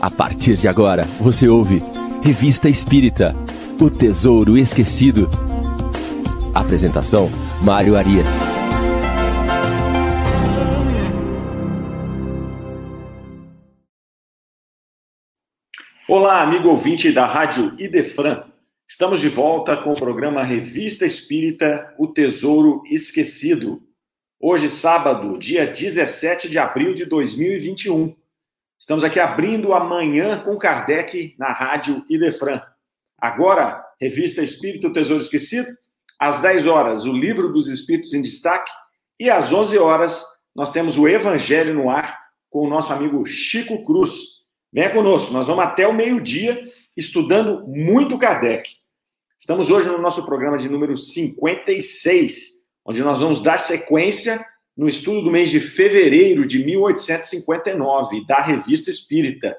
A partir de agora, você ouve Revista Espírita O Tesouro Esquecido. Apresentação: Mário Arias. Olá, amigo ouvinte da Rádio Idefran. Estamos de volta com o programa Revista Espírita O Tesouro Esquecido. Hoje, sábado, dia 17 de abril de 2021. Estamos aqui abrindo amanhã com Kardec na Rádio Idefran. Agora, Revista Espírito Tesouro Esquecido. Às 10 horas, o Livro dos Espíritos em Destaque. E às 11 horas, nós temos o Evangelho no Ar com o nosso amigo Chico Cruz. Venha conosco, nós vamos até o meio-dia estudando muito Kardec. Estamos hoje no nosso programa de número 56 onde nós vamos dar sequência no estudo do mês de fevereiro de 1859, da Revista Espírita.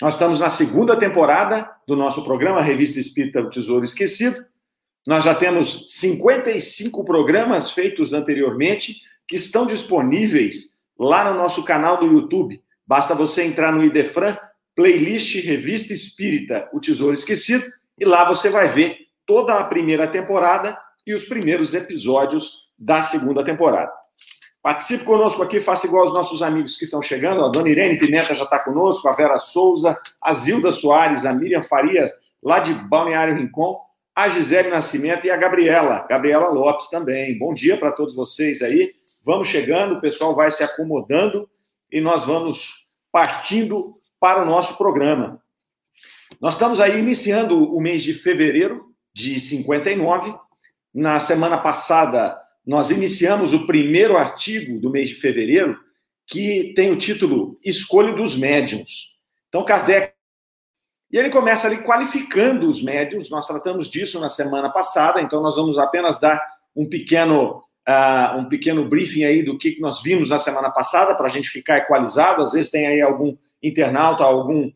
Nós estamos na segunda temporada do nosso programa Revista Espírita do Tesouro Esquecido. Nós já temos 55 programas feitos anteriormente que estão disponíveis lá no nosso canal do YouTube. Basta você entrar no Idefran, playlist Revista Espírita, o Tesouro Esquecido, e lá você vai ver toda a primeira temporada e os primeiros episódios da segunda temporada. Participe conosco aqui, faça igual aos nossos amigos que estão chegando. A dona Irene Pimenta já está conosco, a Vera Souza, a Zilda Soares, a Miriam Farias, lá de Balneário Rincon, a Gisele Nascimento e a Gabriela, Gabriela Lopes também. Bom dia para todos vocês aí. Vamos chegando, o pessoal vai se acomodando e nós vamos partindo para o nosso programa. Nós estamos aí iniciando o mês de fevereiro de 59 na semana passada, nós iniciamos o primeiro artigo do mês de fevereiro, que tem o título Escolha dos Médiuns. Então, Kardec. E ele começa ali qualificando os médiuns, nós tratamos disso na semana passada, então nós vamos apenas dar um pequeno, uh, um pequeno briefing aí do que nós vimos na semana passada, para a gente ficar equalizado. Às vezes tem aí algum internauta, algum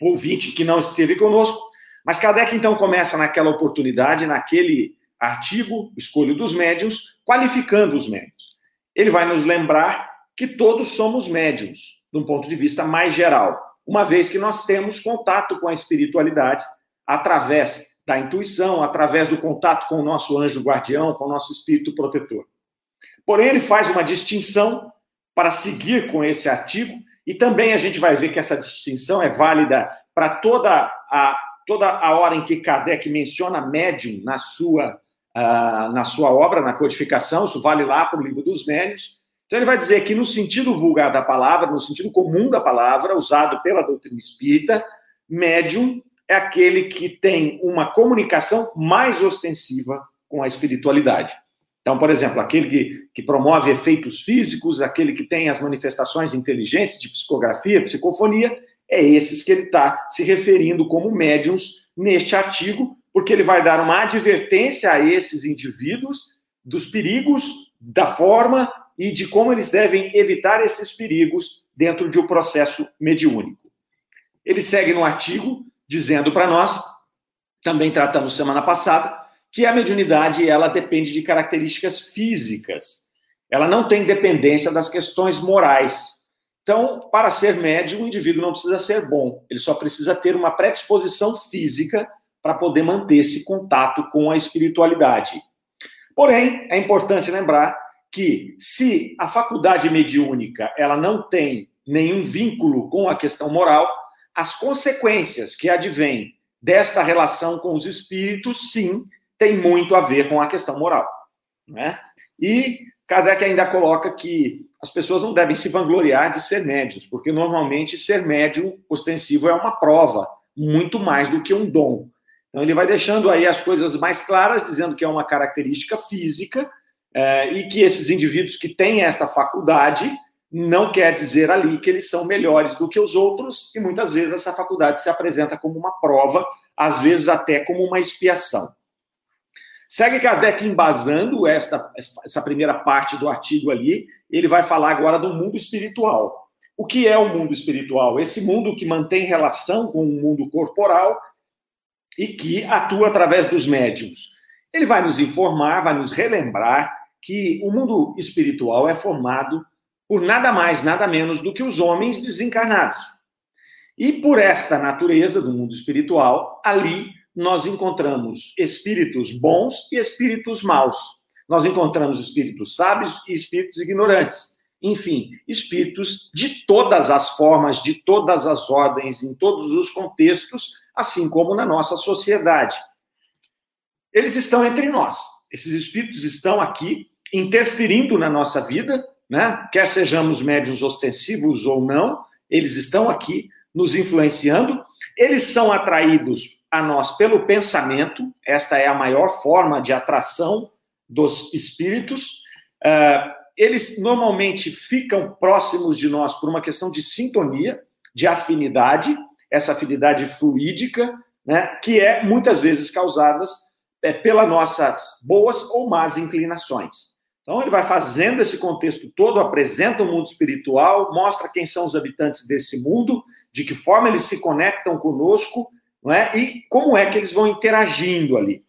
ouvinte que não esteve conosco. Mas Kardec, então, começa naquela oportunidade, naquele artigo, escolho dos médiums, qualificando os médiums. Ele vai nos lembrar que todos somos médiums, de um ponto de vista mais geral, uma vez que nós temos contato com a espiritualidade através da intuição, através do contato com o nosso anjo guardião, com o nosso espírito protetor. Porém, ele faz uma distinção para seguir com esse artigo, e também a gente vai ver que essa distinção é válida para toda a, toda a hora em que Kardec menciona médium na sua uh, na sua obra, na codificação, isso vale lá para o livro dos médios. Então, ele vai dizer que, no sentido vulgar da palavra, no sentido comum da palavra, usado pela doutrina espírita, médium é aquele que tem uma comunicação mais ostensiva com a espiritualidade. Então, por exemplo, aquele que, que promove efeitos físicos, aquele que tem as manifestações inteligentes de psicografia, psicofonia, é esses que ele está se referindo como médiums neste artigo, porque ele vai dar uma advertência a esses indivíduos dos perigos, da forma e de como eles devem evitar esses perigos dentro de um processo mediúnico. Ele segue no artigo dizendo para nós, também tratamos semana passada, que a mediunidade ela depende de características físicas. Ela não tem dependência das questões morais. Então, para ser médium, o indivíduo não precisa ser bom, ele só precisa ter uma predisposição física para poder manter esse contato com a espiritualidade. Porém, é importante lembrar que se a faculdade mediúnica ela não tem nenhum vínculo com a questão moral, as consequências que advêm desta relação com os espíritos, sim, tem muito a ver com a questão moral. Né? E Kardec ainda coloca que as pessoas não devem se vangloriar de ser médios, porque normalmente ser médium ostensivo é uma prova, muito mais do que um dom. Então, ele vai deixando aí as coisas mais claras, dizendo que é uma característica física é, e que esses indivíduos que têm esta faculdade não quer dizer ali que eles são melhores do que os outros, e muitas vezes essa faculdade se apresenta como uma prova, às vezes até como uma expiação. Segue Kardec embasando esta, essa primeira parte do artigo ali, ele vai falar agora do mundo espiritual. O que é o mundo espiritual? Esse mundo que mantém relação com o mundo corporal e que atua através dos médiums. Ele vai nos informar, vai nos relembrar que o mundo espiritual é formado por nada mais, nada menos do que os homens desencarnados. E por esta natureza do mundo espiritual, ali nós encontramos espíritos bons e espíritos maus. Nós encontramos espíritos sábios e espíritos ignorantes. Enfim, espíritos de todas as formas, de todas as ordens, em todos os contextos, assim como na nossa sociedade. Eles estão entre nós. Esses espíritos estão aqui interferindo na nossa vida, né? Quer sejamos médios ostensivos ou não, eles estão aqui nos influenciando. Eles são atraídos a nós pelo pensamento, esta é a maior forma de atração dos espíritos. Uh, eles normalmente ficam próximos de nós por uma questão de sintonia, de afinidade, essa afinidade fluídica, né, que é muitas vezes causada é, pelas nossas boas ou más inclinações. Então, ele vai fazendo esse contexto todo, apresenta o mundo espiritual, mostra quem são os habitantes desse mundo, de que forma eles se conectam conosco, não é? e como é que eles vão interagindo ali.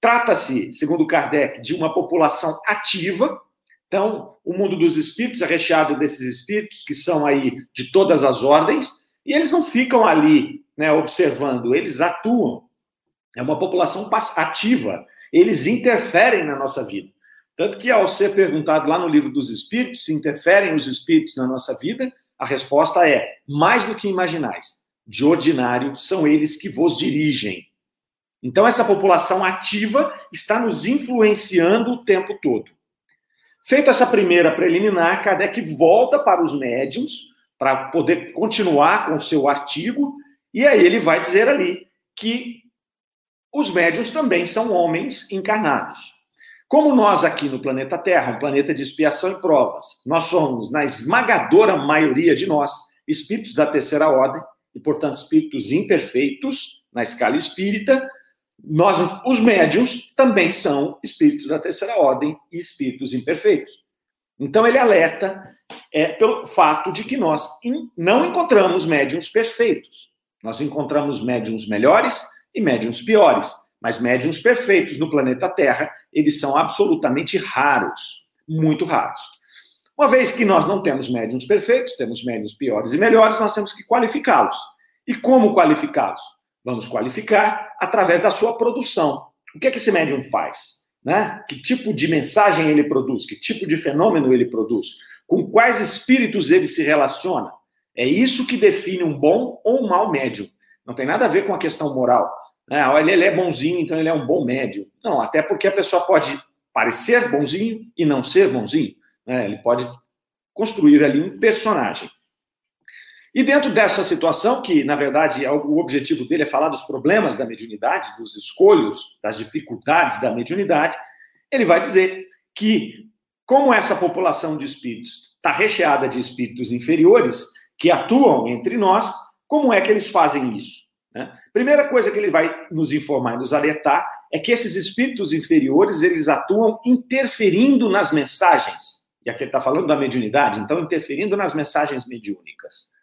Trata-se, segundo Kardec, de uma população ativa. Então, o mundo dos espíritos é recheado desses espíritos que são aí de todas as ordens, e eles não ficam ali né, observando, eles atuam. É uma população ativa, eles interferem na nossa vida. Tanto que, ao ser perguntado lá no livro dos Espíritos, se interferem os espíritos na nossa vida, a resposta é: mais do que imaginais. De ordinário, são eles que vos dirigem. Então, essa população ativa está nos influenciando o tempo todo. Feita essa primeira preliminar, Kardec volta para os médiums para poder continuar com o seu artigo, e aí ele vai dizer ali que os médiums também são homens encarnados. Como nós aqui no planeta Terra, um planeta de expiação e provas, nós somos, na esmagadora maioria de nós, espíritos da terceira ordem, e, portanto, espíritos imperfeitos na escala espírita, nós, os médiums, também são espíritos da terceira ordem e espíritos imperfeitos. Então, ele alerta é, pelo fato de que nós não encontramos médiums perfeitos. Nós encontramos médiums melhores e médiums piores. Mas médiums perfeitos no planeta Terra, eles são absolutamente raros, muito raros. Uma vez que nós não temos médiums perfeitos, temos médiums piores e melhores, nós temos que qualificá-los. E como qualificá-los? Vamos qualificar através da sua produção. O que é que esse médium faz? Né? Que tipo de mensagem ele produz? Que tipo de fenômeno ele produz? Com quais espíritos ele se relaciona? É isso que define um bom ou um mau médium. Não tem nada a ver com a questão moral. Né? Olha, ele é bonzinho, então ele é um bom médium. Não, até porque a pessoa pode parecer bonzinho e não ser bonzinho. Né? Ele pode construir ali um personagem. E dentro dessa situação, que na verdade é o objetivo dele é falar dos problemas da mediunidade, dos escolhos, das dificuldades da mediunidade, ele vai dizer que, como essa população de espíritos está recheada de espíritos inferiores que atuam entre nós, como é que eles fazem isso? Né? Primeira coisa que ele vai nos informar e nos alertar é que esses espíritos inferiores eles atuam interferindo nas mensagens. E aqui ele está falando da mediunidade, então interferindo nas mensagens mediúnicas.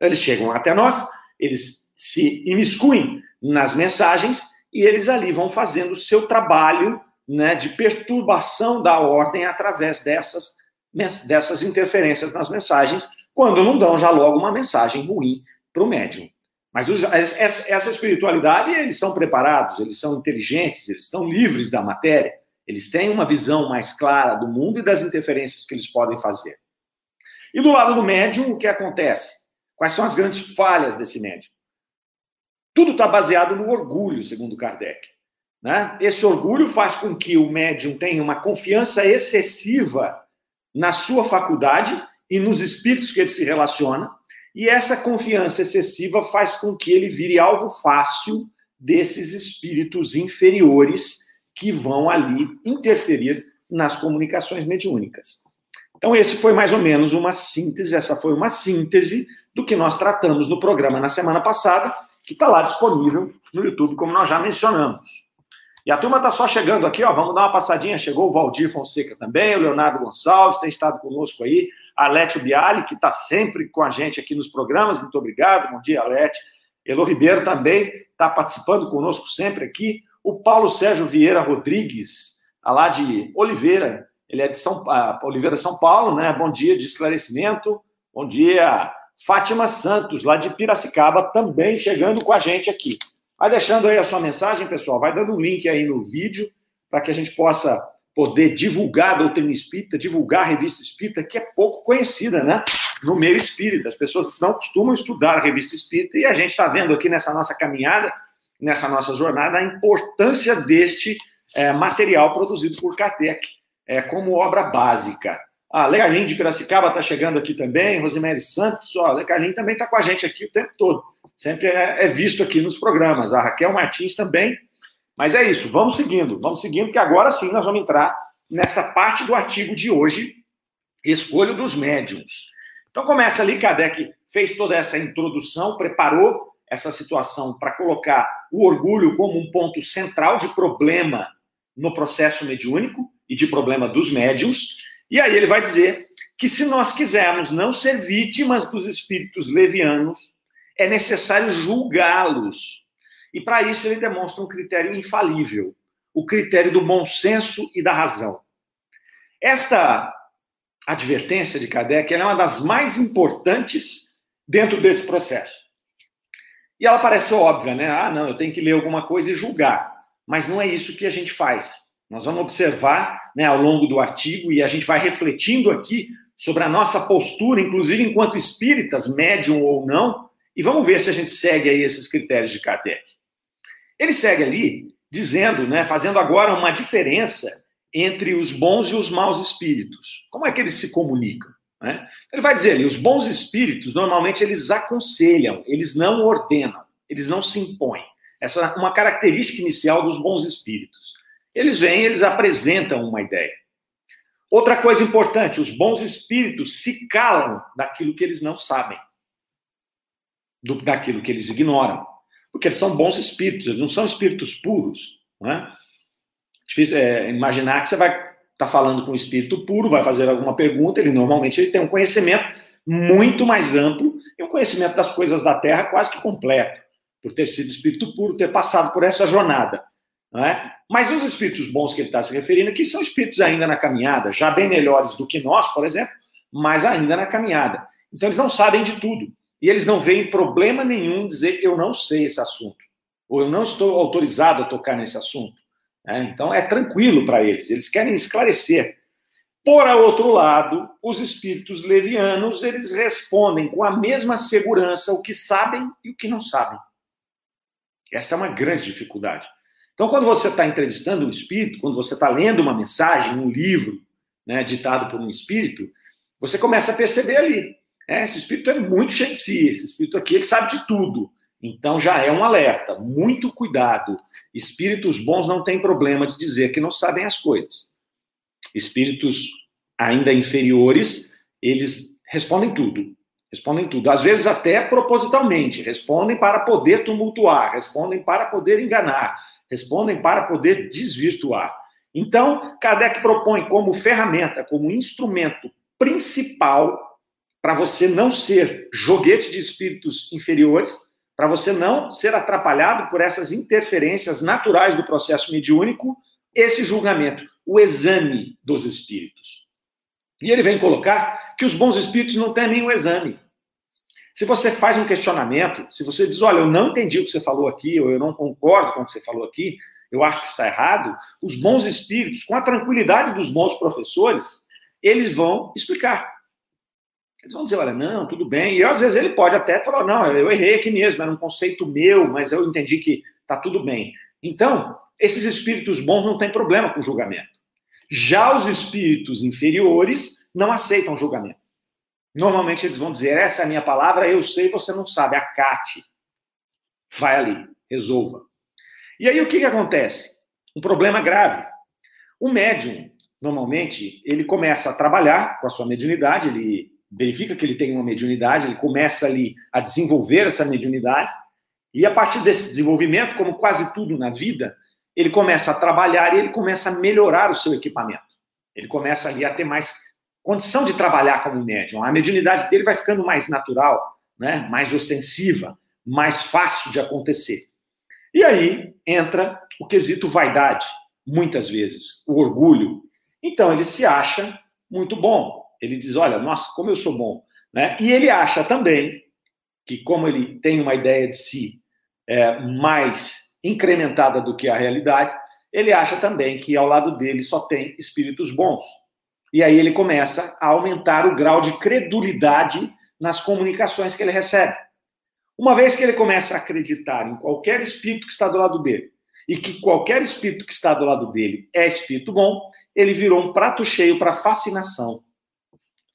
Eles chegam até nós, eles se imiscuem nas mensagens e eles ali vão fazendo o seu trabalho né, de perturbação da ordem através dessas, dessas interferências nas mensagens, quando não dão já logo uma mensagem ruim para o médium. Mas os, essa, essa espiritualidade, eles são preparados, eles são inteligentes, eles estão livres da matéria, eles têm uma visão mais clara do mundo e das interferências que eles podem fazer. E do lado do médium, o que acontece? Quais são as grandes falhas desse médium? Tudo está baseado no orgulho, segundo Kardec. Né? Esse orgulho faz com que o médium tenha uma confiança excessiva na sua faculdade e nos espíritos que ele se relaciona, e essa confiança excessiva faz com que ele vire alvo fácil desses espíritos inferiores que vão ali interferir nas comunicações mediúnicas. Então, esse foi mais ou menos uma síntese, essa foi uma síntese do que nós tratamos no programa na semana passada, que está lá disponível no YouTube, como nós já mencionamos. E a turma está só chegando aqui, ó. Vamos dar uma passadinha. Chegou o Valdir Fonseca também, o Leonardo Gonçalves tem estado conosco aí. Alete Biali, que está sempre com a gente aqui nos programas, muito obrigado, bom dia, Alete. Elo Ribeiro também está participando conosco sempre aqui. O Paulo Sérgio Vieira Rodrigues, lá de Oliveira, ele é de São, Oliveira, São Paulo, né? Bom dia de esclarecimento, bom dia, Fátima Santos, lá de Piracicaba, também chegando com a gente aqui. Vai deixando aí a sua mensagem, pessoal. Vai dando um link aí no vídeo para que a gente possa poder divulgar a doutrina espírita, divulgar a revista espírita, que é pouco conhecida, né? No meio espírita. As pessoas não costumam estudar a revista espírita e a gente está vendo aqui nessa nossa caminhada, nessa nossa jornada, a importância deste é, material produzido por Kardec é, como obra básica. A Legalin de Piracicaba está chegando aqui também, Rosemary Santos, ó, a Legalin também está com a gente aqui o tempo todo. Sempre é, é, visto aqui nos programas. A Raquel Martins também. Mas é isso, vamos seguindo, vamos seguindo, que agora sim nós vamos entrar nessa parte do artigo de hoje, Escolho dos Médiums. Então começa ali, Kardec fez toda essa introdução, preparou essa situação para colocar o orgulho como um ponto central de problema no processo mediúnico e de problema dos médiums. E aí ele vai dizer que se nós quisermos não ser vítimas dos espíritos levianos, é necessário julgá-los. E para isso ele demonstra um critério infalível, o critério do bom senso e da razão. Esta advertência de Kardec é uma das mais importantes dentro desse processo. E ela parece óbvia, né? Ah, não, eu tenho que ler alguma coisa e julgar. Mas não é isso que a gente faz. Nós vamos observar né, ao longo do artigo e a gente vai refletindo aqui sobre a nossa postura, inclusive enquanto espíritas, médium ou não, e vamos ver se a gente segue aí esses critérios de Kardec. Ele segue ali dizendo, né, fazendo agora uma diferença entre os bons e os maus espíritos. Como é que eles se comunicam? Né? Ele vai dizer ali, os bons espíritos normalmente eles aconselham, eles não ordenam, eles não se impõem. Essa é uma característica inicial dos bons espíritos. Eles vêm, eles apresentam uma ideia. Outra coisa importante, os bons espíritos se calam daquilo que eles não sabem, do, daquilo que eles ignoram, porque eles são bons espíritos, eles não são espíritos puros. Não é? Difícil é, imaginar que você vai estar tá falando com um espírito puro, vai fazer alguma pergunta, ele normalmente ele tem um conhecimento muito mais amplo e um conhecimento das coisas da Terra quase que completo, por ter sido espírito puro, ter passado por essa jornada. É? Mas os espíritos bons que ele está se referindo aqui são espíritos ainda na caminhada, já bem melhores do que nós, por exemplo, mas ainda na caminhada. Então eles não sabem de tudo. E eles não veem problema nenhum em dizer eu não sei esse assunto, ou eu não estou autorizado a tocar nesse assunto. É, então é tranquilo para eles, eles querem esclarecer. Por outro lado, os espíritos levianos, eles respondem com a mesma segurança o que sabem e o que não sabem. Esta é uma grande dificuldade. Então, quando você está entrevistando um espírito, quando você está lendo uma mensagem, um livro, né, ditado por um espírito, você começa a perceber ali. Né, esse espírito é muito cheio de si, esse espírito aqui ele sabe de tudo. Então já é um alerta. Muito cuidado. Espíritos bons não têm problema de dizer que não sabem as coisas. Espíritos ainda inferiores, eles respondem tudo. Respondem tudo. Às vezes até propositalmente. Respondem para poder tumultuar, respondem para poder enganar, respondem para poder desvirtuar. Então, Kardec propõe como ferramenta, como instrumento principal para você não ser joguete de espíritos inferiores, para você não ser atrapalhado por essas interferências naturais do processo mediúnico, esse julgamento, o exame dos espíritos. E ele vem colocar que os bons espíritos não temem o exame. Se você faz um questionamento, se você diz, olha, eu não entendi o que você falou aqui, ou eu não concordo com o que você falou aqui, eu acho que está errado, os bons espíritos, com a tranquilidade dos bons professores, eles vão explicar. Eles vão dizer, olha, não, tudo bem. E às vezes ele pode até falar, não, eu errei aqui mesmo, era um conceito meu, mas eu entendi que está tudo bem. Então, esses espíritos bons não têm problema com julgamento. Já os espíritos inferiores não aceitam julgamento. Normalmente eles vão dizer: essa é a minha palavra, eu sei, você não sabe, acate. Vai ali, resolva. E aí o que, que acontece? Um problema grave. O médium, normalmente, ele começa a trabalhar com a sua mediunidade, ele verifica que ele tem uma mediunidade, ele começa ali a desenvolver essa mediunidade, e a partir desse desenvolvimento, como quase tudo na vida, ele começa a trabalhar e ele começa a melhorar o seu equipamento. Ele começa ali a ter mais condição de trabalhar como médium. A mediunidade dele vai ficando mais natural, né? mais ostensiva, mais fácil de acontecer. E aí entra o quesito vaidade, muitas vezes, o orgulho. Então ele se acha muito bom. Ele diz: Olha, nossa, como eu sou bom. Né? E ele acha também que, como ele tem uma ideia de si é, mais incrementada do que a realidade, ele acha também que ao lado dele só tem espíritos bons. E aí ele começa a aumentar o grau de credulidade nas comunicações que ele recebe. Uma vez que ele começa a acreditar em qualquer espírito que está do lado dele, e que qualquer espírito que está do lado dele é espírito bom, ele virou um prato cheio para fascinação.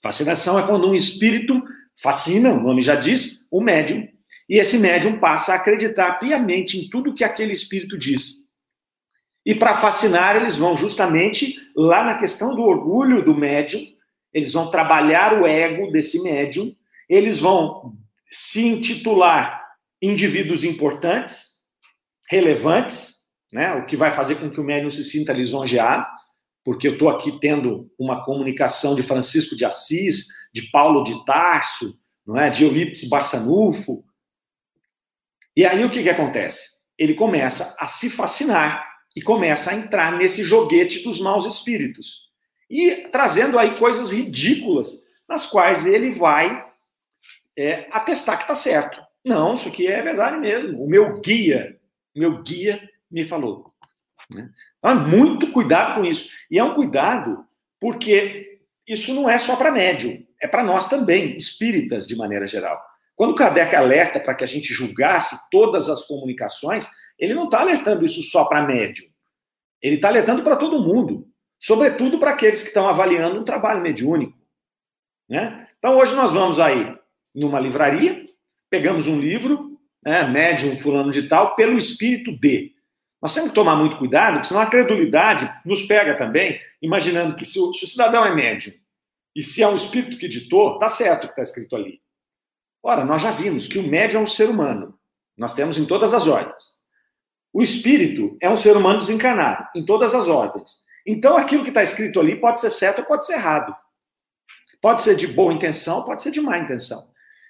Fascinação é quando um espírito fascina, o nome já diz, o médium, e esse médium passa a acreditar piamente em tudo que aquele espírito diz. E para fascinar, eles vão justamente lá na questão do orgulho do médium, eles vão trabalhar o ego desse médium, eles vão se intitular indivíduos importantes, relevantes, né? o que vai fazer com que o médium se sinta lisonjeado, porque eu estou aqui tendo uma comunicação de Francisco de Assis, de Paulo de Tarso, não é? de Eurípides Barçanufo. E aí o que, que acontece? Ele começa a se fascinar e começa a entrar nesse joguete dos maus espíritos. E trazendo aí coisas ridículas, nas quais ele vai é, atestar que está certo. Não, isso aqui é verdade mesmo. O meu guia, meu guia me falou. Né? Ah, muito cuidado com isso. E é um cuidado porque isso não é só para médium, é para nós também, espíritas de maneira geral. Quando Kardec alerta para que a gente julgasse todas as comunicações, ele não está alertando isso só para médium. Ele está alertando para todo mundo, sobretudo para aqueles que estão avaliando um trabalho mediúnico. Né? Então, hoje nós vamos aí numa livraria, pegamos um livro, né, médium fulano de tal, pelo espírito D. Nós temos que tomar muito cuidado, porque senão a credulidade nos pega também, imaginando que se o, se o cidadão é médium e se é um espírito que ditou, tá certo o que está escrito ali. Ora, nós já vimos que o médium é um ser humano. Nós temos em todas as ordens. O espírito é um ser humano desencarnado, em todas as ordens. Então, aquilo que está escrito ali pode ser certo ou pode ser errado. Pode ser de boa intenção, pode ser de má intenção.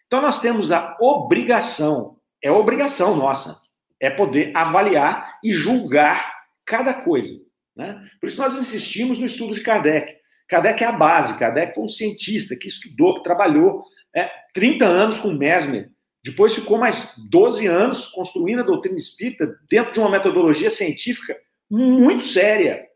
Então, nós temos a obrigação, é obrigação nossa, é poder avaliar e julgar cada coisa. Né? Por isso, nós insistimos no estudo de Kardec. Kardec é a base, Kardec foi um cientista que estudou, que trabalhou é, 30 anos com Mesmer, depois ficou mais 12 anos construindo a doutrina espírita dentro de uma metodologia científica muito séria.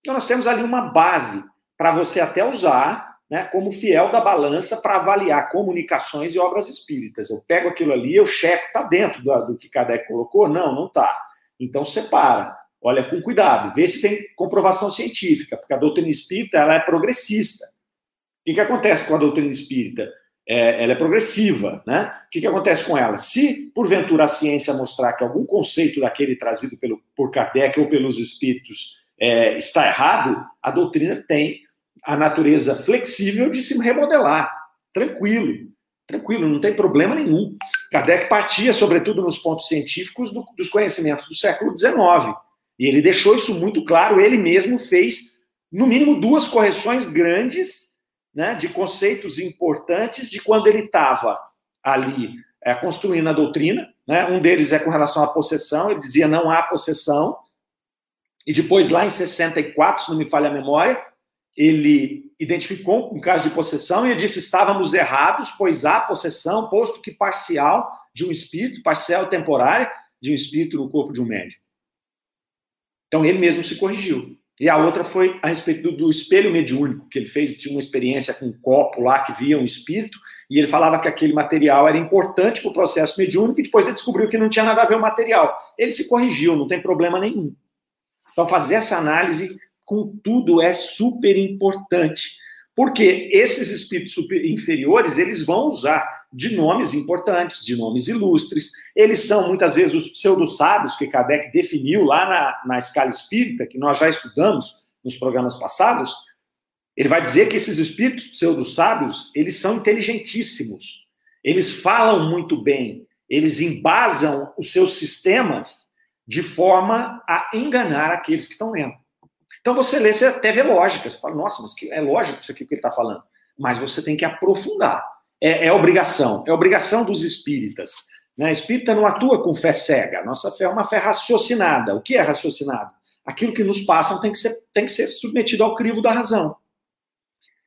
Então, nós temos ali uma base para você até usar né, como fiel da balança para avaliar comunicações e obras espíritas. Eu pego aquilo ali, eu checo, está dentro do, do que Kardec colocou? Não, não está. Então separa, olha com cuidado, vê se tem comprovação científica, porque a doutrina espírita ela é progressista. O que, que acontece com a doutrina espírita? É, ela é progressiva, né? O que, que acontece com ela? Se, porventura, a ciência mostrar que algum conceito daquele trazido pelo, por Kardec ou pelos espíritos é, está errado, a doutrina tem a natureza flexível de se remodelar. Tranquilo, tranquilo, não tem problema nenhum. Kardec partia, sobretudo nos pontos científicos, do, dos conhecimentos do século XIX. E ele deixou isso muito claro, ele mesmo fez, no mínimo, duas correções grandes né, de conceitos importantes de quando ele estava ali é, construindo a doutrina. Né? Um deles é com relação à possessão, ele dizia não há possessão. E depois, lá em 64, se não me falha a memória, ele identificou um caso de possessão e disse: estávamos errados, pois há possessão, posto que parcial de um espírito, parcial temporária de um espírito no corpo de um médium. Então ele mesmo se corrigiu. E a outra foi a respeito do, do, espelho mediúnico, que ele fez, tinha uma experiência com um copo lá que via um espírito, e ele falava que aquele material era importante para o processo mediúnico, e depois ele descobriu que não tinha nada a ver o material. Ele se corrigiu, não tem problema nenhum. Então, fazer essa análise contudo, é super importante, porque esses espíritos inferiores, eles vão usar de nomes importantes, de nomes ilustres, eles são muitas vezes os pseudo-sábios que Kardec definiu lá na, na escala espírita, que nós já estudamos nos programas passados, ele vai dizer que esses espíritos pseudo-sábios, eles são inteligentíssimos, eles falam muito bem, eles embasam os seus sistemas de forma a enganar aqueles que estão lendo. Então você lê, você até vê lógica. Você fala, nossa, mas é lógico isso aqui que ele está falando. Mas você tem que aprofundar. É, é, obrigação. É obrigação dos espíritas. Né? Espírita não atua com fé cega. Nossa fé é uma fé raciocinada. O que é raciocinado? Aquilo que nos passam tem que ser, tem que ser submetido ao crivo da razão.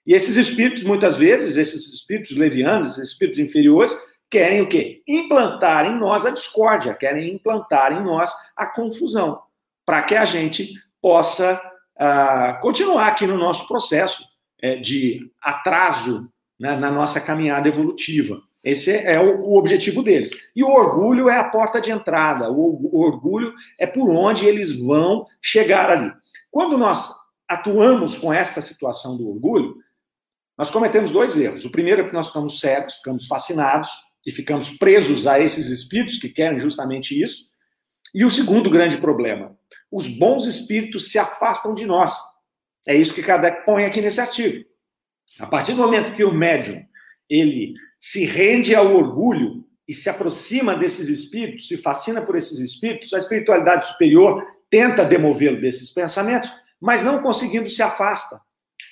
E esses espíritos, muitas vezes, esses espíritos levianos, esses espíritos inferiores, querem o quê? Implantar em nós a discórdia, querem implantar em nós a confusão, para que a gente possa uh, continuar aqui no nosso processo uh, de atraso né, na nossa caminhada evolutiva. Esse é o, o, objetivo deles. E o orgulho é a porta de entrada, o, o orgulho é por onde eles vão chegar ali. Quando nós atuamos com esta situação do orgulho, nós cometemos dois erros. O primeiro é que nós ficamos cegos, ficamos fascinados e ficamos presos a esses espíritos que querem justamente isso. E o segundo grande problema, os bons espíritos se afastam de nós. É isso que Kardec põe aqui nesse artigo. A partir do momento que o médium ele se rende ao orgulho e se aproxima desses espíritos, se fascina por esses espíritos, a espiritualidade superior tenta demovê-lo desses pensamentos, mas não conseguindo se afasta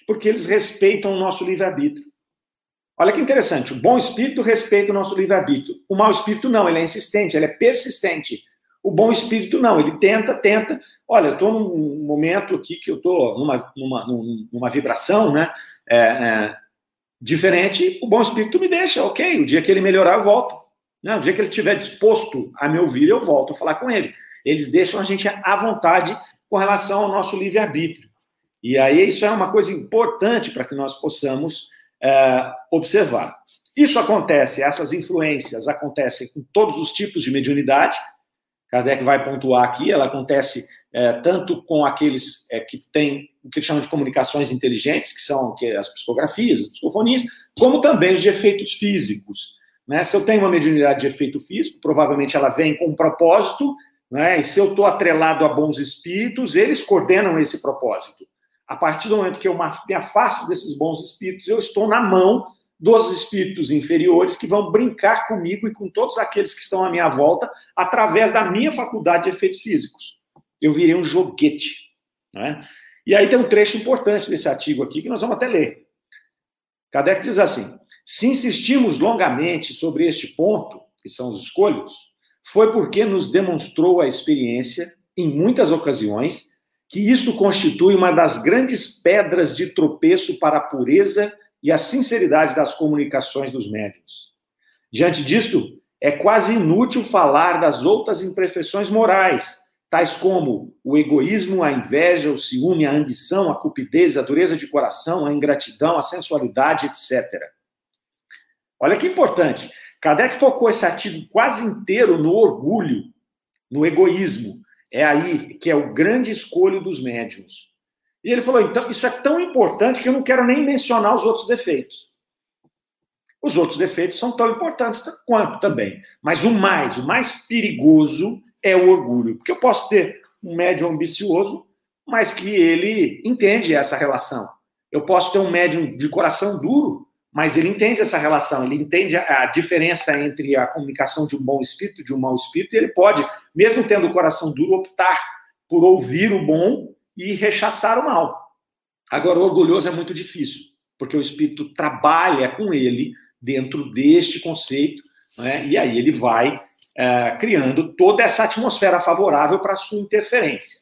porque eles respeitam o nosso livre-arbítrio. Olha que interessante, o bom espírito respeita o nosso livre-arbítrio. O mau espírito não, ele é insistente, ele é persistente. O bom espírito não, ele tenta, tenta. Olha, eu estou num momento aqui que eu estou numa, numa, numa vibração né, é, é, diferente. O bom espírito me deixa, ok. O dia que ele melhorar, eu volto. Né? O dia que ele estiver disposto a me ouvir, eu volto a falar com ele. Eles deixam a gente à vontade com relação ao nosso livre-arbítrio. E aí isso é uma coisa importante para que nós possamos é, observar. Isso acontece, essas influências acontecem com todos os tipos de mediunidade. Kardec vai pontuar aqui, ela acontece é, tanto com aqueles é, que têm o que chamam de comunicações inteligentes, que são que, as psicografias, as psicofonias, como também os de efeitos físicos. Né? Se eu tenho uma mediunidade de efeito físico, provavelmente ela vem com um propósito, né? e se eu estou atrelado a bons espíritos, eles coordenam esse propósito. A partir do momento que eu me afasto desses bons espíritos, eu estou na mão dos espíritos inferiores que vão brincar comigo e com todos aqueles que estão à minha volta através da minha faculdade de efeitos físicos. Eu virei um joguete. Né? E aí tem um trecho importante desse artigo aqui que nós vamos até ler. Kardec diz assim: se insistimos longamente sobre este ponto, que são os escolhos, foi porque nos demonstrou a experiência, em muitas ocasiões, que isto constitui uma das grandes pedras de tropeço para a pureza e a sinceridade das comunicações dos médios. Diante disto, é quase inútil falar das outras imperfeições morais, tais como o egoísmo, a inveja, o ciúme, a ambição, a cupidez, a dureza de coração, a ingratidão, a sensualidade, etc. Olha que importante. Kardec focou esse artigo quase inteiro no orgulho, no egoísmo, é aí que é o grande escolho dos médiums. E ele falou: então, isso é tão importante que eu não quero nem mencionar os outros defeitos. Os outros defeitos são tão importantes quanto também. Mas o mais, o mais perigoso é o orgulho. Porque eu posso ter um médium ambicioso, mas que ele entende essa relação. Eu posso ter um médium de coração duro, mas ele entende essa relação, ele entende a, diferença entre a comunicação de um bom espírito e de um mau espírito, e ele pode, mesmo tendo o coração duro, optar por ouvir o bom e rechaçar o mal. Agora, o orgulhoso é muito difícil, porque o espírito trabalha com ele dentro deste conceito, né? e aí ele vai é, criando toda essa atmosfera favorável para sua interferência.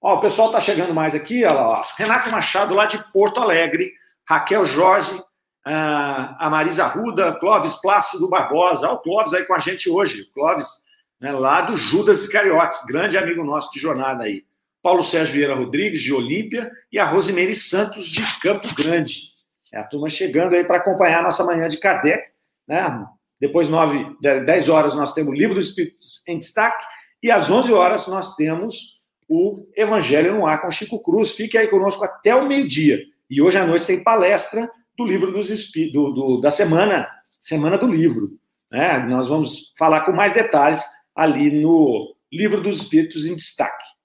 Ó, o pessoal está chegando mais aqui, ó. Renato Machado, lá de Porto Alegre, Raquel Jorge, a Marisa Ruda, Clóvis Plácido Barbosa, o Clóvis aí com a gente hoje, Clóvis, né, lá do Judas Iscariotes, grande amigo nosso de jornada aí. Paulo Sérgio Vieira Rodrigues, de Olímpia, e a Rosemary Santos, de Campo Grande. É a turma chegando aí para acompanhar a nossa manhã de Kardec. Né? Depois, 9, 10 horas, nós temos o Livro dos Espíritos em Destaque, e às 11 horas nós temos o Evangelho no Ar com Chico Cruz. Fique aí conosco até o meio-dia. E hoje à noite tem palestra do livro dos do, do, da semana, semana do livro. Né? Nós vamos falar com mais detalhes ali no livro dos Espíritos em destaque.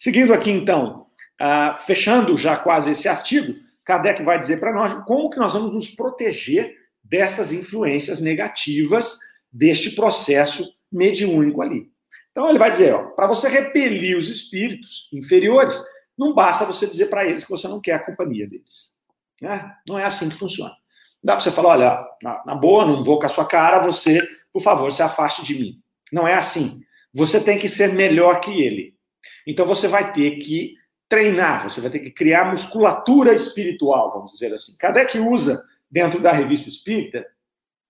Seguindo aqui então, uh, fechando já quase esse artigo, Kardec vai dizer para nós como que nós vamos nos proteger dessas influências negativas deste processo mediúnico ali. Então ele vai dizer, para você repelir os espíritos inferiores, não basta você dizer para eles que você não quer a companhia deles. Né? Não é assim que funciona. Dá para você falar, olha, na, na boa, não vou com a sua cara, você, por favor, se afaste de mim. Não é assim. Você tem que ser melhor que ele. Então você vai ter que treinar, você vai ter que criar musculatura espiritual, vamos dizer assim. Kardec usa, dentro da revista espírita,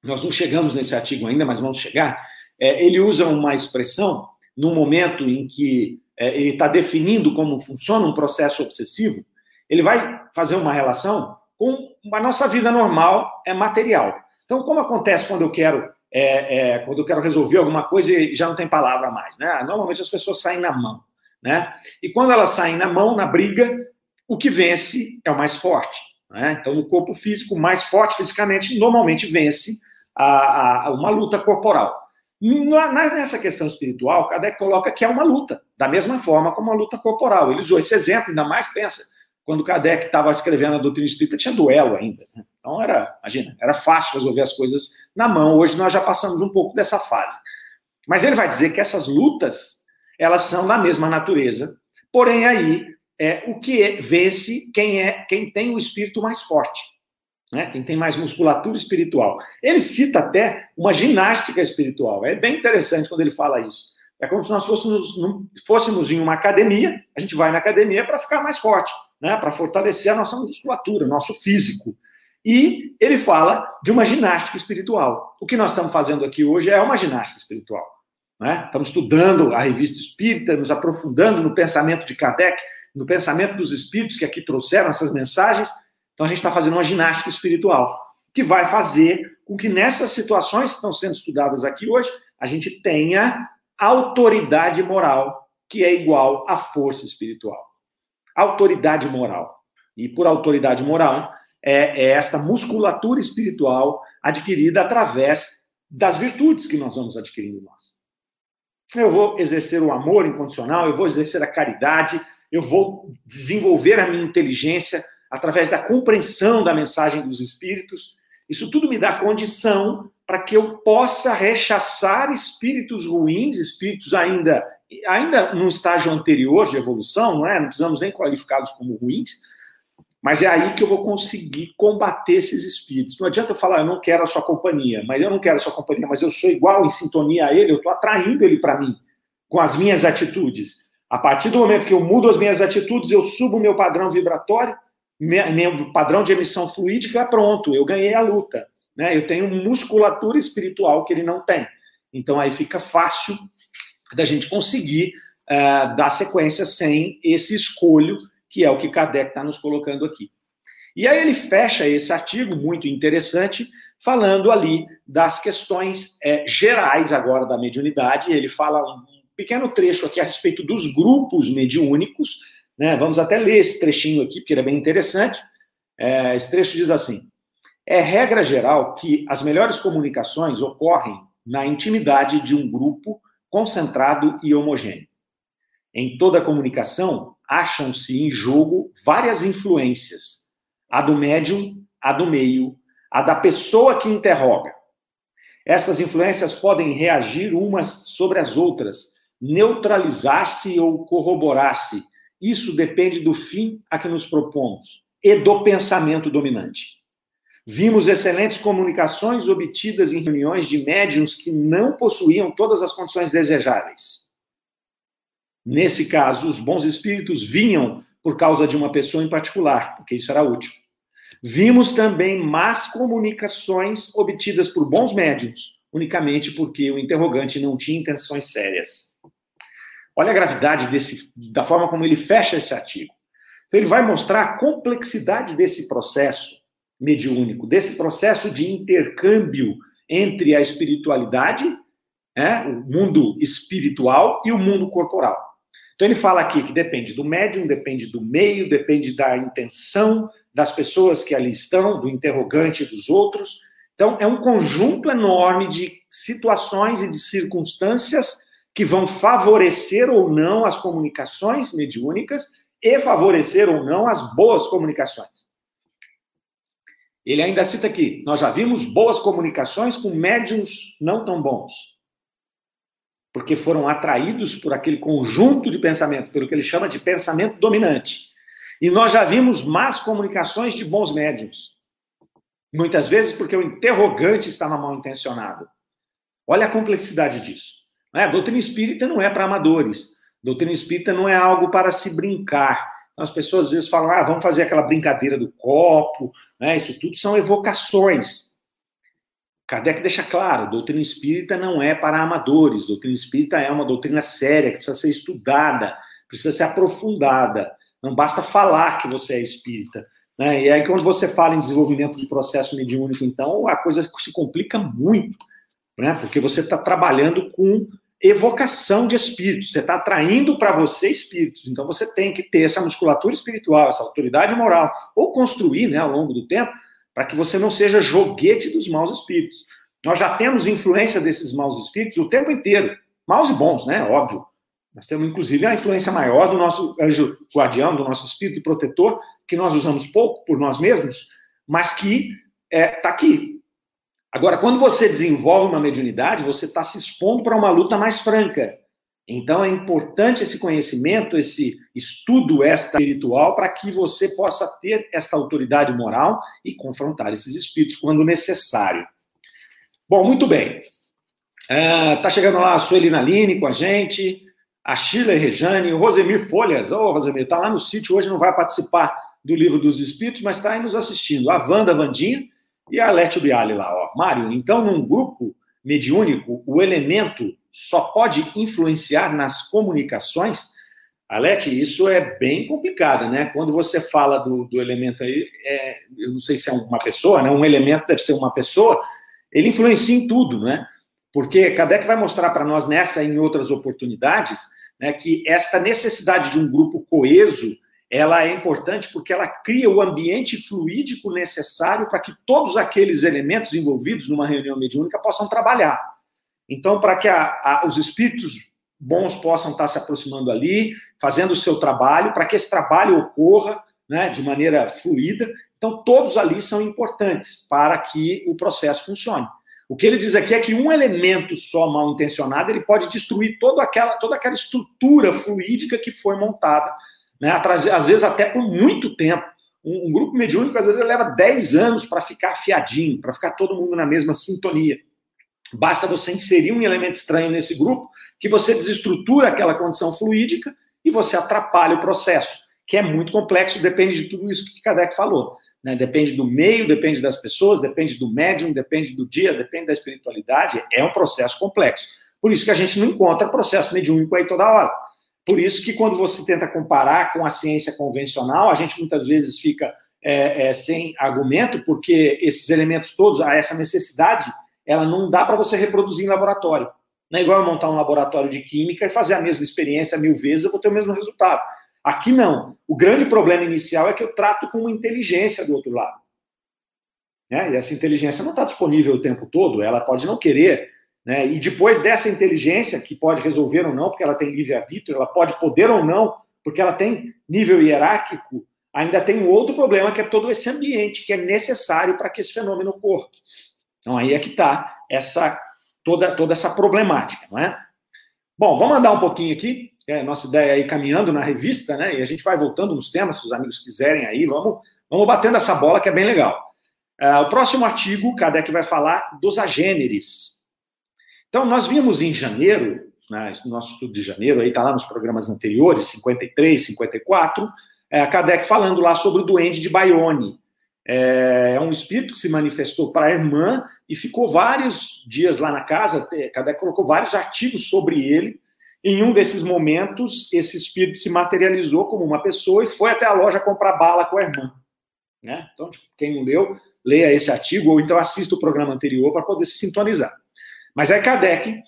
nós não chegamos nesse artigo ainda, mas vamos chegar, é, ele usa uma expressão no momento em que é, ele está definindo como funciona um processo obsessivo, ele vai fazer uma relação com a nossa vida normal, é material. Então, como acontece quando eu quero é, é, quando eu quero resolver alguma coisa e já não tem palavra mais, né? Normalmente as pessoas saem na mão, né? E quando elas saem na mão, na briga, o que vence é o mais forte. Né? Então, no corpo físico, o mais forte fisicamente normalmente vence a, a, uma luta corporal. Nessa questão espiritual, Kardec coloca que é uma luta, da mesma forma como uma luta corporal. Ele usou esse exemplo, ainda mais pensa, quando Kardec estava escrevendo a doutrina espírita, tinha duelo ainda. Né? Então era, imagina, era fácil resolver as coisas na mão. Hoje nós já passamos um pouco dessa fase. Mas ele vai dizer que essas lutas, elas são da mesma natureza. Porém aí é o que é, vence quem é quem tem o espírito mais forte né? quem tem mais musculatura espiritual. Ele cita até uma ginástica espiritual. É bem interessante quando ele fala isso. É como se nós fôssemos, fôssemos em uma academia, a gente vai na academia para ficar mais forte, né? para fortalecer a nossa musculatura, nosso físico. E ele fala de uma ginástica espiritual. O que nós estamos fazendo aqui hoje é uma ginástica espiritual. Né? Estamos estudando a revista espírita, nos aprofundando no pensamento de Kardec, no pensamento dos espíritos que aqui trouxeram essas mensagens, então a gente está fazendo uma ginástica espiritual, que vai fazer com que nessas situações que estão sendo estudadas aqui hoje, a gente tenha autoridade moral, que é igual à força espiritual. Autoridade moral. E por autoridade moral, é, é esta musculatura espiritual adquirida através das virtudes que nós vamos adquirindo nós. Eu vou exercer o amor incondicional, eu vou exercer a caridade, eu vou desenvolver a minha inteligência, através da compreensão da mensagem dos espíritos. Isso tudo me dá condição para que eu possa rechaçar espíritos ruins, espíritos ainda ainda num estágio anterior de evolução, não é? Não precisamos nem qualificá-los como ruins, mas é aí que eu vou conseguir combater esses espíritos. Não adianta eu falar, eu não quero a sua companhia, mas eu não quero a sua companhia, mas eu sou igual em sintonia a ele, eu estou atraindo ele para mim com as minhas atitudes. A partir do momento que eu mudo as minhas atitudes, eu subo o meu padrão vibratório, meu padrão de emissão fluídica, pronto, eu ganhei a luta. Né? Eu tenho musculatura espiritual que ele não tem. Então aí fica fácil da gente conseguir uh, dar sequência sem esse escolho, que é o que Kardec está nos colocando aqui. E aí ele fecha esse artigo, muito interessante, falando ali das questões é, gerais agora da mediunidade. Ele fala um pequeno trecho aqui a respeito dos grupos mediúnicos, né? Vamos até ler esse trechinho aqui, porque ele é bem interessante. É, esse trecho diz assim: é regra geral que as melhores comunicações ocorrem na intimidade de um grupo concentrado e homogêneo. Em toda comunicação, acham-se em jogo várias influências: a do médium, a do meio, a da pessoa que interroga. Essas influências podem reagir umas sobre as outras, neutralizar-se ou corroborar-se, isso depende do fim a que nos propomos e do pensamento dominante. Vimos excelentes comunicações obtidas em reuniões de médiums que não possuíam todas as condições desejáveis. Nesse caso, os bons espíritos vinham por causa de uma pessoa em particular, porque isso era útil. Vimos também más comunicações obtidas por bons médiums, unicamente porque o interrogante não tinha intenções sérias. Olha a gravidade desse, da forma como ele fecha esse artigo. Então, ele vai mostrar a complexidade desse processo mediúnico, desse processo de intercâmbio entre a espiritualidade, né, o mundo espiritual e o mundo corporal. Então, ele fala aqui que depende do médium, depende do meio, depende da intenção das pessoas que ali estão, do interrogante e dos outros. Então, é um conjunto enorme de situações e de circunstâncias que vão favorecer ou não as comunicações mediúnicas e favorecer ou não as boas comunicações. Ele ainda cita aqui: nós já vimos boas comunicações com médiums não tão bons, porque foram atraídos por aquele conjunto de pensamento, pelo que ele chama de pensamento dominante. E nós já vimos más comunicações de bons médiums, muitas vezes porque o interrogante estava mal intencionado. Olha a complexidade disso. Né? Doutrina espírita não é para amadores. Doutrina espírita não é algo para se brincar. as pessoas às vezes falam, ah, vamos fazer aquela brincadeira do copo, né? Isso tudo são evocações. Kardec deixa claro, doutrina espírita não é para amadores, doutrina espírita é uma doutrina séria, que precisa ser estudada, precisa ser aprofundada. Não basta falar que você é espírita. Né? E aí, quando você fala em desenvolvimento de processo mediúnico, então, a coisa se complica muito, né? porque você está trabalhando com evocação de espíritos, você está atraindo para você espíritos. Então, você tem que ter essa musculatura espiritual, essa autoridade moral, ou construir né, ao longo do tempo, para que você não seja joguete dos maus espíritos. Nós já temos influência desses maus espíritos o tempo inteiro, maus e bons, né? Óbvio. Nós temos, inclusive, a influência maior do nosso anjo guardião, do nosso espírito protetor, que nós usamos pouco por nós mesmos, mas que está é, tá aqui. Agora, quando você desenvolve uma mediunidade, você está se expondo para uma luta mais franca. Então, é importante esse conhecimento, esse estudo espiritual, para que você possa ter esta autoridade moral e confrontar esses espíritos quando necessário. Bom, muito bem. Uh, chegando lá a Sueli Naline com a gente, a Sheila Rejane, o Rosemir Folhas. Ô, oh, Rosemir, está lá no sítio hoje, não vai participar do Livro dos Espíritos, mas está aí nos assistindo. A Wanda Vandinha e a Létio Bialy lá. Ó. Mário, então, num grupo mediúnico, o elemento só pode influenciar nas comunicações? Alete, isso é bem complicado, né? Quando você fala do, do elemento aí, é, eu não sei se é uma pessoa, né? Um elemento deve ser uma pessoa, ele influencia em tudo, né? Porque Kardec vai mostrar para nós nessa e em outras oportunidades, né, que esta necessidade de um grupo coeso, ela é importante porque ela cria o ambiente fluídico necessário para que todos aqueles elementos envolvidos numa reunião mediúnica possam trabalhar. Então, para que a, a, os espíritos bons possam estar se aproximando ali, fazendo o seu trabalho, para que esse trabalho ocorra né, de maneira fluida. Então, todos ali são importantes para que o processo funcione. O que ele diz aqui é que um elemento só mal intencionado ele pode destruir toda aquela, toda aquela estrutura fluídica que foi montada, né, às vezes até por muito tempo. Um, um grupo mediúnico, às vezes, leva 10 anos para ficar afiadinho, para ficar todo mundo na mesma sintonia. Basta você inserir um elemento estranho nesse grupo que você desestrutura aquela condição fluídica e você atrapalha o processo, que é muito complexo, depende de tudo isso que Kardec falou. Né? Depende do meio, depende das pessoas, depende do médium, depende do dia, depende da espiritualidade. É um processo complexo. Por isso que a gente não encontra processo mediúnico aí toda hora. Por isso que quando você tenta comparar com a ciência convencional, a gente muitas vezes fica é, é, sem argumento, porque esses elementos todos, essa necessidade ela não dá para você reproduzir em laboratório. Não é igual eu montar um laboratório de química e fazer a mesma experiência mil vezes, eu vou ter o mesmo resultado. Aqui não. O grande problema inicial é que eu trato com uma inteligência do outro lado. Né? E essa inteligência não está disponível o tempo todo, ela pode não querer. Né? E depois dessa inteligência, que pode resolver ou não, porque ela tem livre-arbítrio, ela pode poder ou não, porque ela tem nível hierárquico, ainda tem um outro problema, que é todo esse ambiente que é necessário para que esse fenômeno ocorra. Então aí é que está essa toda, toda essa problemática, não é? Bom, vamos andar um pouquinho aqui, é nossa ideia aí caminhando na revista, né? E a gente vai voltando nos temas, se os amigos quiserem aí, vamos, vamos batendo essa bola que é bem legal. Uh, o próximo artigo, Kardec vai falar dos agêneres. Então, nós vimos em janeiro, né, no nosso estudo de janeiro, aí está lá nos programas anteriores, 53, 54, é, Kardec falando lá sobre o duende de Bayonne. É, é um espírito que se manifestou para a irmã e ficou vários dias lá na casa. Kardec colocou vários artigos sobre ele. Em um desses momentos, esse espírito se materializou como uma pessoa e foi até a loja comprar bala com a irmã. Né? Então, tipo, quem não leu, leia esse artigo ou então assista o programa anterior para poder se sintonizar. Mas aí Kardec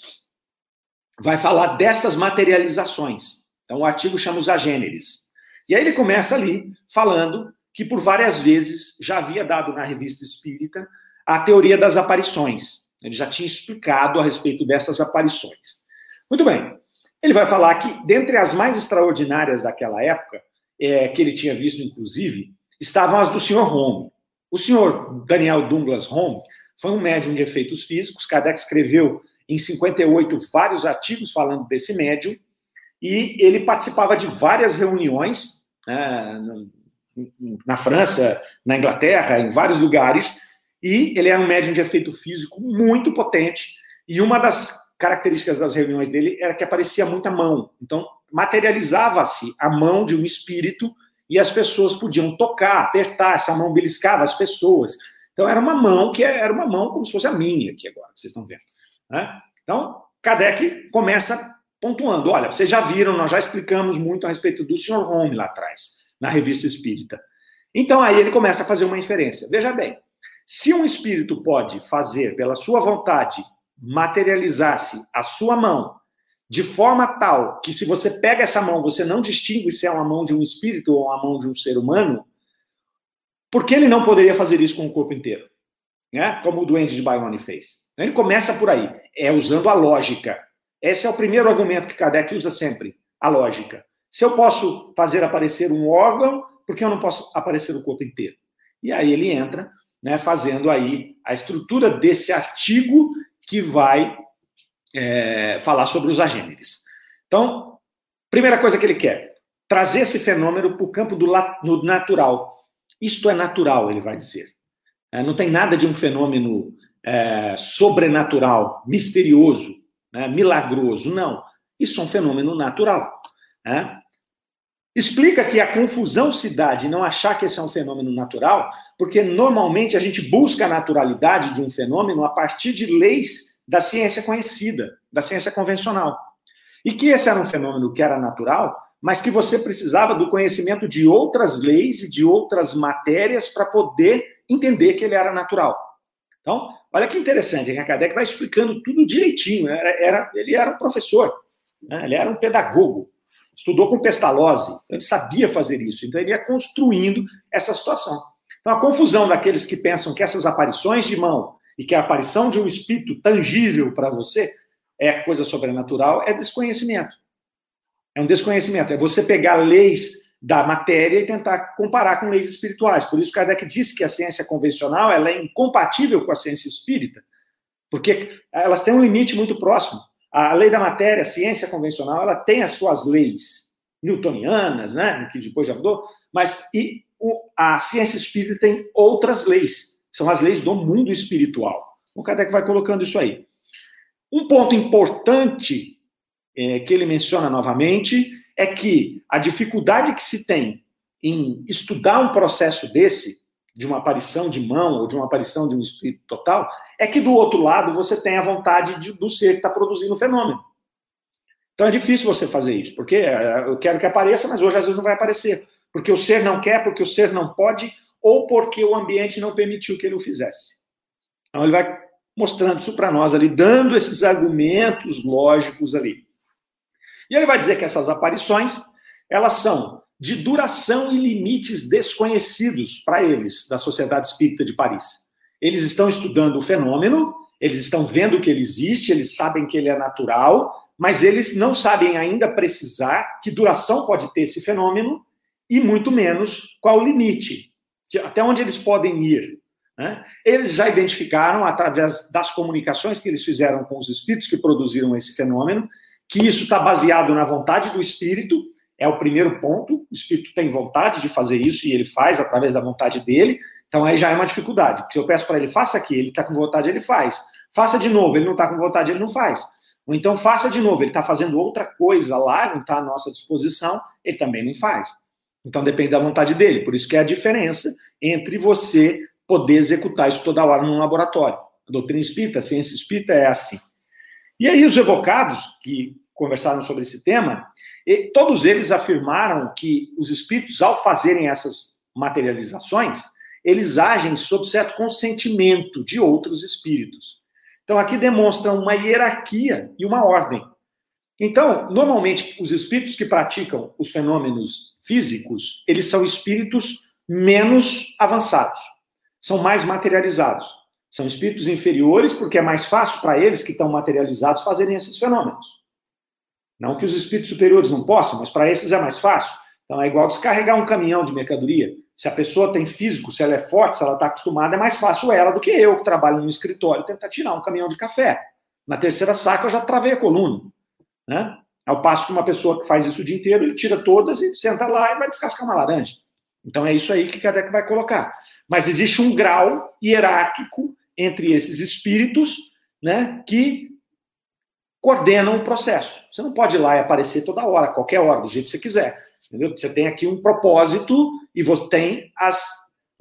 vai falar dessas materializações. Então, o artigo chama os agêneres. E aí ele começa ali falando que por várias vezes já havia dado na revista Espírita a teoria das aparições. Ele já tinha explicado a respeito dessas aparições. Muito bem. Ele vai falar que, dentre as mais extraordinárias daquela época, é, que ele tinha visto, inclusive, estavam as do Sr. Home. O senhor Daniel Douglas Home foi um médium de efeitos físicos. Kardec escreveu em 58 vários artigos falando desse médium, e ele participava de várias reuniões, né, na França, na Inglaterra, em vários lugares, e ele era um médium de efeito físico muito potente, e uma das características das reuniões dele era que aparecia muita mão. Então, materializava-se a mão de um espírito e as pessoas podiam tocar, apertar, essa mão beliscava as pessoas. Então era uma mão que era uma mão como se fosse a minha aqui agora, vocês estão vendo. Né? Então, Kardec começa pontuando: olha, vocês já viram, nós já explicamos muito a respeito do Sr. Home lá atrás, na revista Espírita. Então aí ele começa a fazer uma inferência. Veja bem, se um espírito pode fazer pela sua vontade materializar-se a sua mão de forma tal que se você pega essa mão, você não distingue se é uma mão de um espírito ou uma mão de um ser humano, por que ele não poderia fazer isso com o corpo inteiro? Né? Como o duende de Bayonne fez. Ele começa por aí, é usando a lógica. Esse é o primeiro argumento que Kardec usa sempre, a lógica. Se eu posso fazer aparecer um órgão, por que eu não posso aparecer o corpo inteiro? E aí ele entra, né, fazendo aí a estrutura desse artigo que vai é, falar sobre os agêneres. Então, primeira coisa que ele quer, trazer esse fenômeno para o campo do, do, natural. Isto é natural, ele vai dizer. É, não tem nada de um fenômeno é, sobrenatural, misterioso, né, milagroso. Não. Isso é um fenômeno natural. Né? Explica que a confusão se dá de não achar que esse é um fenômeno natural, porque normalmente a gente busca a naturalidade de um fenômeno a partir de leis da ciência conhecida, da ciência convencional. E que esse era um fenômeno que era natural, mas que você precisava do conhecimento de outras leis e de outras matérias para poder entender que ele era natural. Então, olha que interessante, a Kardec vai explicando tudo direitinho. Era, era ele era um professor, né? ele era um pedagogo, estudou com Pestalozzi, então ele sabia fazer isso. Então, ele ia construindo essa situação. Então, a confusão daqueles que pensam que essas aparições de mão e que a aparição de um espírito tangível para você é coisa sobrenatural, é desconhecimento. É um desconhecimento. É você pegar leis da matéria e tentar comparar com leis espirituais. Por isso, Kardec disse que a ciência convencional ela é incompatível com a ciência espírita, porque elas têm um limite muito próximo. A lei da matéria, a ciência convencional, ela tem as suas leis newtonianas, né, que depois já mudou, mas e a ciência espírita tem outras leis. São as leis do mundo espiritual. O Kardec vai colocando isso aí. Um ponto importante é, que ele menciona novamente é que a dificuldade que se tem em estudar um processo desse, de uma aparição de mão ou de uma aparição de um espírito total, é que do outro lado você tem a vontade de, do ser que está produzindo o fenômeno. Então é difícil você fazer isso, porque é, eu quero que apareça, mas hoje às vezes não vai aparecer. Porque o ser não quer, porque o ser não pode, ou porque o ambiente não permitiu que ele o fizesse. Então, ele vai mostrando isso para nós ali, dando esses argumentos lógicos ali. E ele vai dizer que essas aparições, elas são de duração e limites desconhecidos para eles, da Sociedade Espírita de Paris. Eles estão estudando o fenômeno, eles estão vendo que ele existe, eles sabem que ele é natural, mas eles não sabem ainda precisar que duração pode ter esse fenômeno e muito menos qual o limite até onde eles podem ir. Né? Eles já identificaram, através das comunicações que eles fizeram com os espíritos que produziram esse fenômeno, que isso está baseado na vontade do espírito, é o primeiro ponto. O espírito tem vontade de fazer isso e ele faz através da vontade dele. Então aí já é uma dificuldade. Porque se eu peço para ele, faça aqui, ele está com vontade, ele faz. Faça de novo, ele não está com vontade, ele não faz. Ou então faça de novo, ele está fazendo outra coisa lá, não está à nossa disposição, ele também não faz. Então depende da vontade dele. Por isso que é a diferença entre você poder executar isso toda hora num laboratório. A doutrina espírita, a ciência espírita é assim. E aí os evocados que conversaram sobre esse tema, todos eles afirmaram que os espíritos, ao fazerem essas materializações, eles agem sob certo consentimento de outros espíritos. Então aqui demonstra uma hierarquia e uma ordem. Então, normalmente, os espíritos que praticam os fenômenos físicos, eles são espíritos menos avançados, são mais materializados. São espíritos inferiores porque é mais fácil para eles que estão materializados fazerem esses fenômenos. Não que os espíritos superiores não possam, mas para esses é mais fácil. Então é igual descarregar um caminhão de mercadoria. Se a pessoa tem físico, se ela é forte, se ela está acostumada, é mais fácil ela do que eu, que trabalho no escritório, tentar tirar um caminhão de café. Na terceira saca eu já travei a coluna. Né? Ao passo que uma pessoa que faz isso o dia inteiro, ele tira todas e senta lá e vai descascar uma laranja. Então é isso aí que Kardec vai colocar. Mas existe um grau hierárquico entre esses espíritos né, que coordenam o processo. Você não pode ir lá e aparecer toda hora, qualquer hora, do jeito que você quiser. Entendeu? Você tem aqui um propósito e você tem as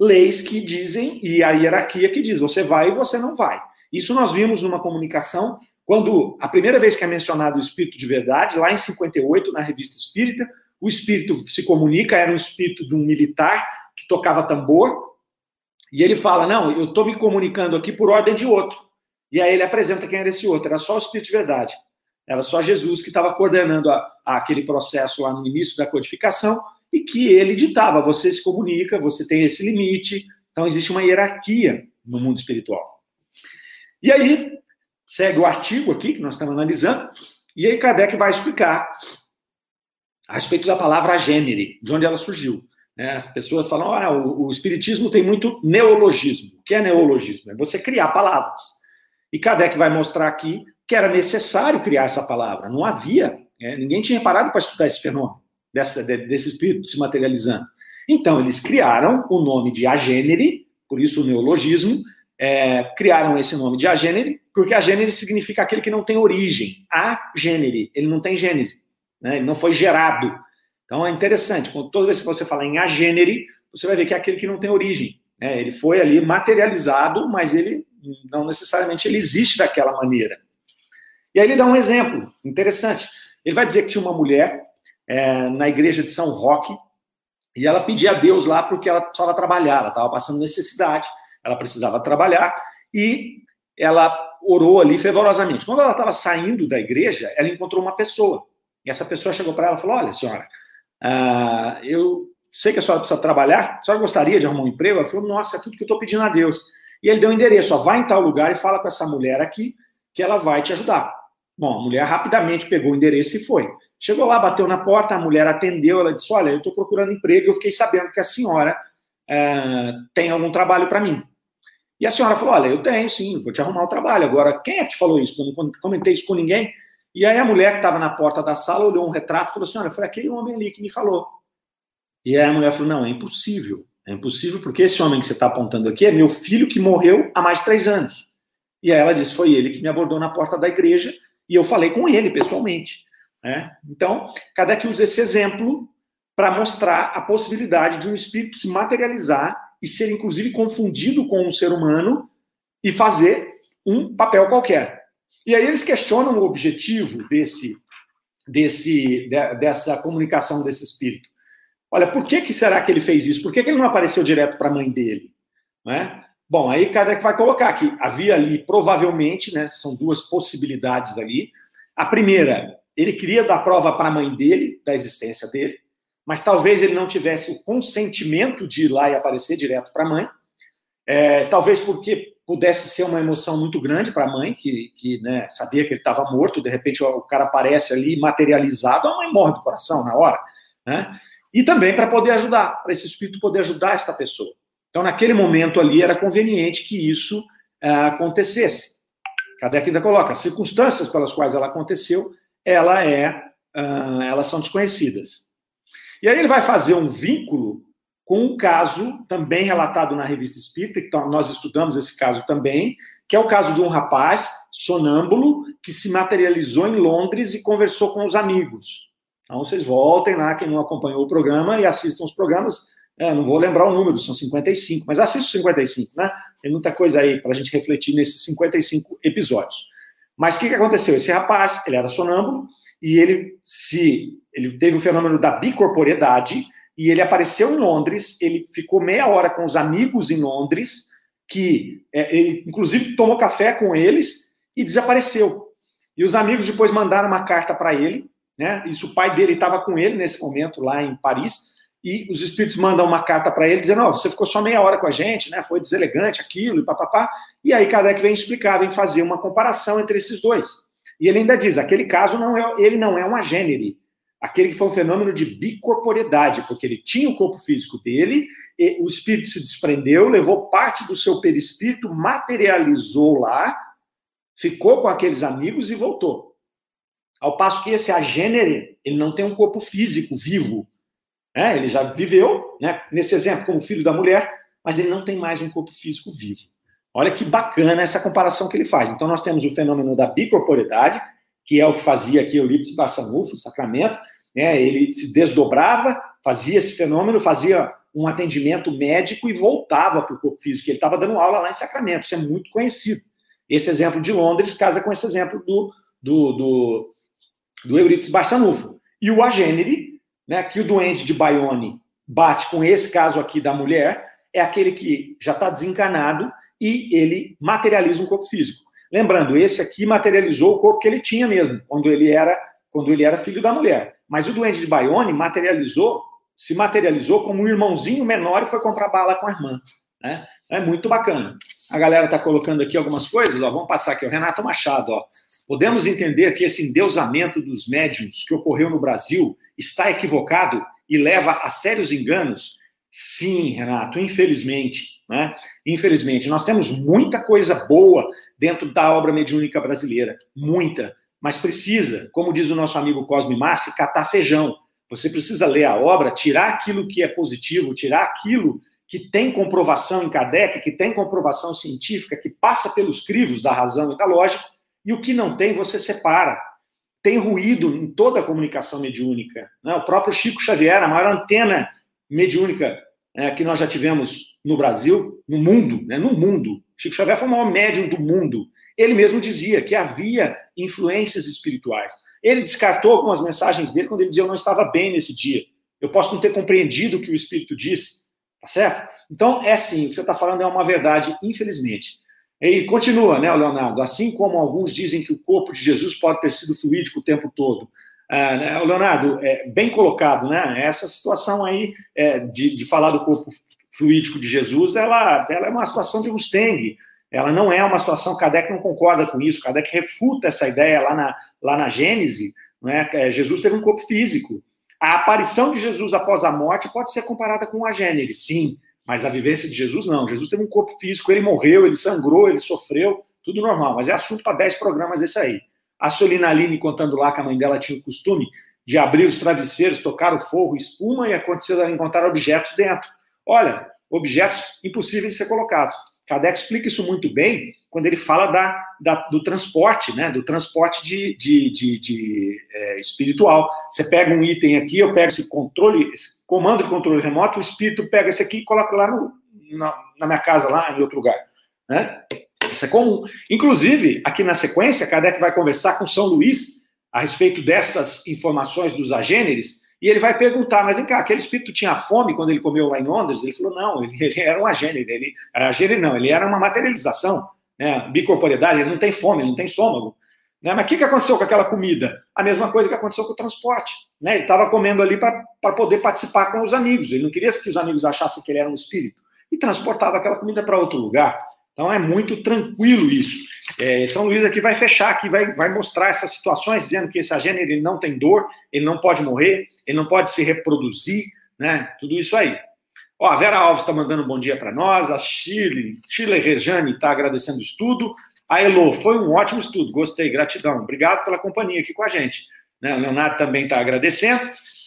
leis que dizem e a hierarquia que diz você vai e você não vai. Isso nós vimos numa comunicação quando a primeira vez que é mencionado o espírito de verdade, lá em 58, na revista Espírita, o espírito se comunica, era um espírito de um militar que tocava tambor, e ele fala: Não, eu estou me comunicando aqui por ordem de outro. E aí ele apresenta quem era esse outro, era só o espírito de verdade. Era só Jesus que estava coordenando a, a aquele processo lá no início da codificação e que ele ditava: você se comunica, você tem esse limite. Então existe uma hierarquia no mundo espiritual. E aí segue o artigo aqui que nós estamos analisando, e aí Kardec vai explicar a respeito da palavra gênere, de onde ela surgiu. É, as pessoas falam, ah, o, o, Espiritismo tem muito neologismo. O que é neologismo? É você criar palavras. E Kardec vai mostrar aqui que era necessário criar essa palavra. Não havia, é, ninguém tinha parado para estudar esse fenômeno, dessa, desse espírito se materializando. Então, eles criaram o nome de agênere, por isso o neologismo, é, criaram esse nome de agênere, porque agênere significa aquele que não tem origem. Agênere, ele não tem gênese, né? ele não foi gerado. Então é interessante, toda vez que você fala em agênere, você vai ver que é aquele que não tem origem. Né? Ele foi ali materializado, mas ele não necessariamente ele existe daquela maneira. E aí ele dá um exemplo interessante. Ele vai dizer que tinha uma mulher é, na igreja de São Roque e ela pedia a Deus lá porque ela precisava trabalhar, ela estava passando necessidade, ela precisava trabalhar e ela orou ali fervorosamente. Quando ela estava saindo da igreja, ela encontrou uma pessoa. E essa pessoa chegou para ela e falou: Olha, senhora, ah, eu sei que a senhora precisa trabalhar, a senhora gostaria de arrumar um emprego? Ela falou, nossa, é tudo que eu estou pedindo a Deus. E ele deu um endereço, ó, vai em tal lugar e fala com essa mulher aqui, que ela vai te ajudar. Bom, a mulher rapidamente pegou o endereço e foi. Chegou lá, bateu na porta, a mulher atendeu, ela disse, olha, eu estou procurando emprego, eu fiquei sabendo que a senhora é, tem algum trabalho para mim. E a senhora falou, olha, eu tenho sim, vou te arrumar o trabalho. Agora, quem é que te falou isso? Eu não comentei isso com ninguém. E aí a mulher que estava na porta da sala olhou um retrato e falou Olha, foi aquele homem ali que me falou. E aí a mulher falou: Não, é impossível. É impossível porque esse homem que você está apontando aqui é meu filho que morreu há mais de três anos. E aí ela disse: Foi ele que me abordou na porta da igreja e eu falei com ele pessoalmente. Né? Então, Kardec usa esse exemplo para mostrar a possibilidade de um espírito se materializar e ser, inclusive, confundido com um ser humano e fazer um papel qualquer. E aí eles questionam o objetivo desse, desse, dessa comunicação desse espírito. Olha, por que, que será que ele fez isso? Por que, que ele não apareceu direto para a mãe dele? Né? Bom, aí Kardec vai colocar que havia ali, provavelmente, né, são duas possibilidades ali. A primeira, ele queria dar prova para a mãe dele, da existência dele, mas talvez ele não tivesse o consentimento de ir lá e aparecer direto para a mãe. É, talvez porque pudesse ser uma emoção muito grande para a mãe, que, que né, sabia que ele estava morto, de repente o cara aparece ali materializado, a mãe morre do coração na hora. Né? E também para poder ajudar, para esse espírito poder ajudar essa pessoa. Então, naquele momento ali, era conveniente que isso é, acontecesse. Kardec ainda coloca, as circunstâncias pelas quais ela aconteceu, ela é, uh, elas são desconhecidas. E aí ele vai fazer um vínculo com um caso também relatado na revista Espírita, então nós estudamos esse caso também, que é o caso de um rapaz sonâmbulo que se materializou em Londres e conversou com os amigos. Então vocês voltem lá, quem não acompanhou o programa, e assistam os programas. É, não vou lembrar o número, são 55, mas assista os 55, né? Tem muita coisa aí para a gente refletir nesses 55 episódios. Mas o que, que aconteceu? Esse rapaz, ele era sonâmbulo, e ele se ele teve o fenômeno da bicorporeidade, e ele apareceu em Londres, ele ficou meia hora com os amigos em Londres, que é, ele inclusive tomou café com eles e desapareceu. E os amigos depois mandaram uma carta para ele, né? Isso o pai dele estava com ele nesse momento lá em Paris, e os espíritos mandam uma carta para ele dizendo: "Ó, você ficou só meia hora com a gente, né? Foi deselegante aquilo e papapá". E aí Kardec vem explicar, vem fazer uma comparação entre esses dois. E ele ainda diz: aquele caso não é, ele não é uma gênere, aquele que foi um fenômeno de bicorporidade, porque ele tinha o corpo físico dele, o espírito se desprendeu, levou parte do seu perispírito, materializou lá, ficou com aqueles amigos e voltou. Ao passo que esse agênere, ele não tem um corpo físico vivo. Né? Ele já viveu, né? nesse exemplo, como filho da mulher, mas ele não tem mais um corpo físico vivo. Olha que bacana essa comparação que ele faz. Então, nós temos o fenômeno da bicorporidade, que é o que fazia aqui Eurípides Bassanufo, Sacramento, né? Ele se desdobrava, fazia esse fenômeno, fazia um atendimento médico e voltava para o corpo físico. Ele estava dando aula lá em Sacramento, isso é muito conhecido. Esse exemplo de Londres casa com esse exemplo do, do, do, do Euripides Barçanufo. E o agênere, né, que o doente de Bayonne bate com esse caso aqui da mulher, é aquele que já está desencarnado e ele materializa um corpo físico. Lembrando, esse aqui materializou o corpo que ele tinha mesmo, quando ele era, quando ele era filho da mulher. Mas o doente de Bayonne materializou, se materializou como um irmãozinho menor e foi comprar bala com a irmã. Né? É muito bacana. A galera está colocando aqui algumas coisas, ó, vamos passar aqui. O Renato Machado, ó. Podemos entender que esse endeusamento dos médiums que ocorreu no Brasil está equivocado e leva a sérios enganos? Sim, Renato, infelizmente. Né? Infelizmente, nós temos muita coisa boa dentro da obra mediúnica brasileira, muita, mas precisa, como diz o nosso amigo Cosme Massi, catar feijão. Você precisa ler a obra, tirar aquilo que é positivo, tirar aquilo que tem comprovação em Kardec, que tem comprovação científica, que passa pelos crivos da razão e da lógica, e o que não tem, você separa. Tem ruído em toda a comunicação mediúnica. Né? O próprio Chico Xavier, a maior antena mediúnica é, que nós já tivemos no Brasil, no mundo, né? no mundo. Chico Xavier foi o maior médium do mundo. Ele mesmo dizia que havia influências espirituais. Ele descartou algumas mensagens dele quando ele dizia eu não estava bem nesse dia. Eu posso não ter compreendido o que o Espírito disse, Tá certo? Então, é sim, o que você está falando é uma verdade, infelizmente. E continua, né, Leonardo? Assim como alguns dizem que o corpo de Jesus pode ter sido fluídico o tempo todo. Ah, né, Leonardo, é, bem colocado, né? Essa situação aí é, de, de falar do corpo fluídico de Jesus, ela, ela é uma situação de Mustang. Ela não é uma situação, Kardec não concorda com isso, Kardec refuta essa ideia lá na, lá na Gênese, né? Jesus teve um corpo físico. A aparição de Jesus após a morte pode ser comparada com a gênere, sim, mas a vivência de Jesus não. Jesus teve um corpo físico, ele morreu, ele sangrou, ele sofreu, tudo normal, mas é assunto para 10 programas esse aí. A Solina Aline contando lá que a mãe dela tinha o costume de abrir os travesseiros, tocar o forro, espuma e aconteceu ela encontrar objetos dentro. Olha, objetos impossíveis de ser colocados. Kardec explica isso muito bem quando ele fala da, da do transporte, né? Do transporte de, de, de, de é, espiritual. Você pega um item aqui, eu pego esse controle, esse comando de controle remoto, o espírito pega esse aqui e coloca lá no, na, na minha casa, lá em outro lugar. Né? Isso é comum. Inclusive, aqui na sequência, Kardec vai conversar com São Luís a respeito dessas informações dos agêneres e ele vai perguntar, mas vem cá, aquele espírito tinha fome quando ele comeu lá em Londres? Ele falou, não, ele, ele era um agênero, ele era agênero não, ele era uma materialização, né, bicorporidade, ele não tem fome, ele não tem estômago. Né? Mas o que, que aconteceu com aquela comida? A mesma coisa que aconteceu com o transporte. Né? Ele estava comendo ali para poder participar com os amigos, ele não queria que os amigos achassem que ele era um espírito, e transportava aquela comida para outro lugar. Então é muito tranquilo isso. É, São Luís aqui vai fechar, aqui vai, vai mostrar essas situações, dizendo que esse agente ele não tem dor, ele não pode morrer, ele não pode se reproduzir, né? Tudo isso aí. Ó, a Vera Alves está mandando um bom dia para nós, a Chile, Chile Rejane está agradecendo o estudo, a Elo, foi um ótimo estudo, gostei, gratidão, obrigado pela companhia aqui com a gente. Né? O Leonardo também está agradecendo.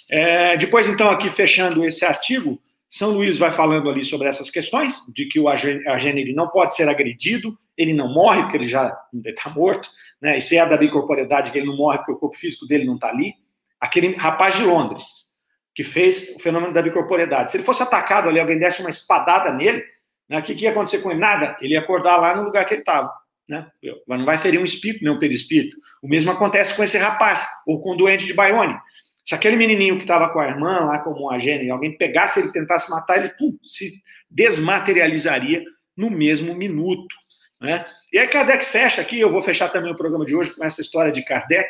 É, depois, então, aqui fechando esse artigo, são Luís vai falando ali sobre essas questões, de que o agente não pode ser agredido, ele não morre porque ele já está morto, né? E se é da bicorporidade que ele não morre porque o corpo físico dele não está ali. Aquele rapaz de Londres, que fez o fenômeno da bicorporidade, se ele fosse atacado ali, alguém desse uma espadada nele, né? o que, que ia acontecer com ele? Nada, ele ia acordar lá no lugar que ele estava. Né? Não vai ferir um espírito, nem um perispírito. O mesmo acontece com esse rapaz, ou com o doente de Bayonne. Se aquele menininho que estava com a irmã lá como um agente, alguém pegasse ele tentasse matar, ele pum, se desmaterializaria no mesmo minuto. Né? E aí Kardec fecha aqui, eu vou fechar também o programa de hoje com essa história de Kardec.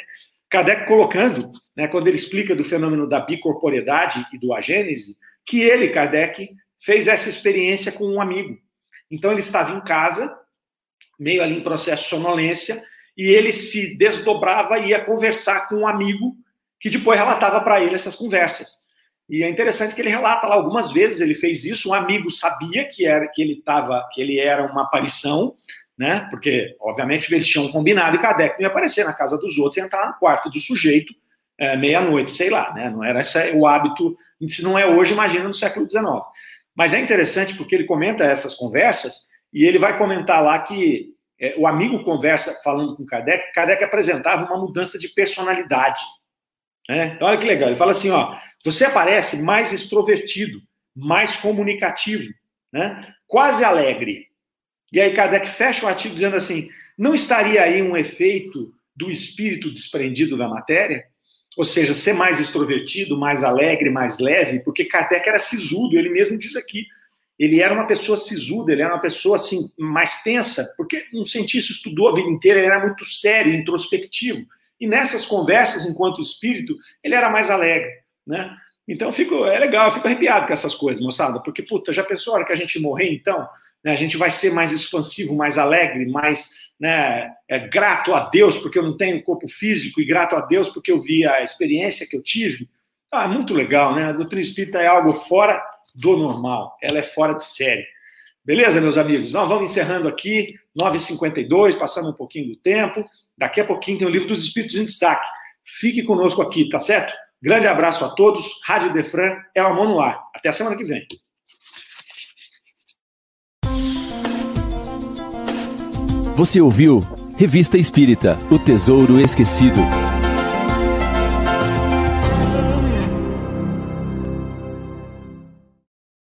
Kardec colocando, né, quando ele explica do fenômeno da bicorporidade e do agênese, que ele, Kardec, fez essa experiência com um amigo. Então ele estava em casa, meio ali em processo de sonolência, e ele se desdobrava e ia conversar com um amigo que depois relatava para ele essas conversas. E é interessante que ele relata lá algumas vezes ele fez isso. Um amigo sabia que era que ele tava, que ele era uma aparição, né? Porque obviamente eles tinham combinado e Kardec não ia aparecer na casa dos outros e entrar no quarto do sujeito é, meia-noite, sei lá, né? Não era esse o hábito. Se não é hoje, imagina no século XIX. Mas é interessante porque ele comenta essas conversas e ele vai comentar lá que é, o amigo conversa falando com Kardec. Kardec apresentava uma mudança de personalidade Né? Olha que legal. Ele fala assim: ó, você aparece mais extrovertido, mais comunicativo, né? quase alegre. E aí Kardec fecha o artigo dizendo assim: não estaria aí um efeito do espírito desprendido da matéria? Ou seja, ser mais extrovertido, mais alegre, mais leve, porque Kardec era sisudo, ele mesmo diz aqui. Ele era uma pessoa sisuda, ele era uma pessoa assim mais tensa, porque um cientista estudou a vida inteira, ele era muito sério, introspectivo. E nessas conversas, enquanto espírito, ele era mais alegre, né? Então, fico, é legal, eu fico arrepiado com essas coisas, moçada, porque, puta, já pensou a hora que a gente morrer, então? Né, a gente vai ser mais expansivo, mais alegre, mais né, é, grato a Deus, porque eu não tenho corpo físico, e grato a Deus porque eu vi a experiência que eu tive. Ah, muito legal, né? A doutrina espírita é algo fora do normal, ela é fora de série. Beleza, meus amigos? Nós vamos encerrando aqui, 9h52, passando um pouquinho do tempo. Daqui a pouquinho tem o livro dos Espíritos em Destaque. Fique conosco aqui, tá certo? Grande abraço a todos. Rádio Defran é o amor no ar. Até a semana que vem. Você ouviu Revista Espírita O Tesouro Esquecido.